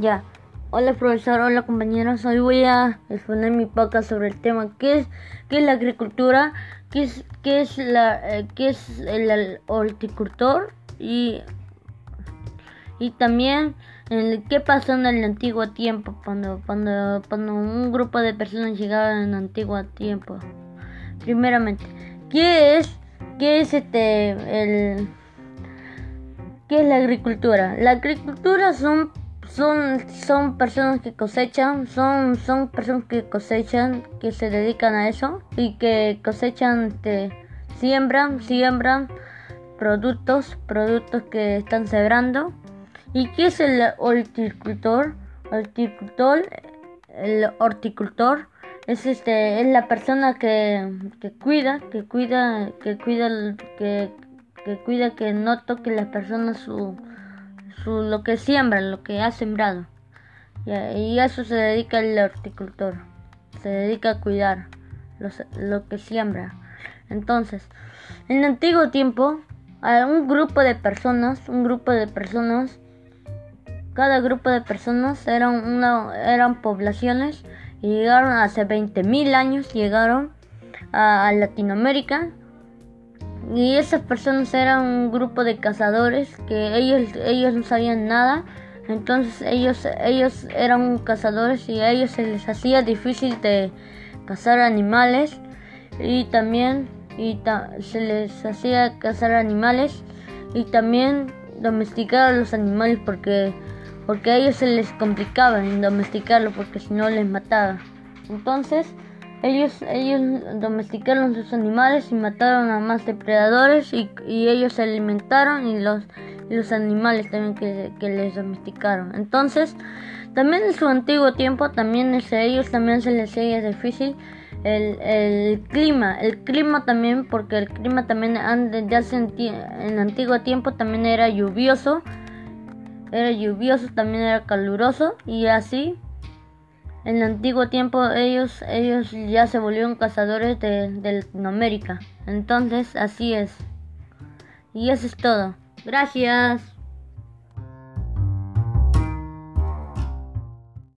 Ya. Hola profesor, hola compañeros. Hoy voy a exponer mi podcast sobre el tema qué es qué es la agricultura, qué es qué es la eh, qué es el, horticultor y y también el, qué pasó en el antiguo tiempo cuando cuando cuando un grupo de personas llegaban en el antiguo tiempo. Primeramente, ¿qué es qué es este el qué es la agricultura? La agricultura son son, son personas que cosechan, son, son personas que cosechan, que se dedican a eso y que cosechan, siembran, siembran productos, productos que están sembrando. ¿Y qué es el horticultor? Horticultor, el horticultor es este, es la persona que, que cuida, que cuida, que cuida, que, que cuida que no toque las personas su lo que siembra, lo que ha sembrado. Y a eso se dedica el horticultor. Se dedica a cuidar lo que siembra. Entonces, en antiguo tiempo, un grupo de personas, un grupo de personas, cada grupo de personas eran, una, eran poblaciones y llegaron hace 20.000 años, llegaron a Latinoamérica y esas personas eran un grupo de cazadores que ellos, ellos no sabían nada. Entonces ellos, ellos eran cazadores y a ellos se les hacía difícil de cazar animales. Y también y se les hacía cazar animales y también domesticar a los animales porque, porque a ellos se les complicaba en domesticarlos porque si no les mataba. Entonces ellos, ellos domesticaron sus animales y mataron a más depredadores y, ellos se alimentaron y los, los animales también que, les domesticaron. Entonces, también en su antiguo tiempo, también ellos también se les hacía difícil el, el, clima. El clima también, porque el clima también en, en antiguo tiempo también era lluvioso. Era lluvioso, también era caluroso y así en el antiguo tiempo ellos, ellos ya se volvieron cazadores de, de Latinoamérica. Entonces, así es. Y eso es todo. Gracias.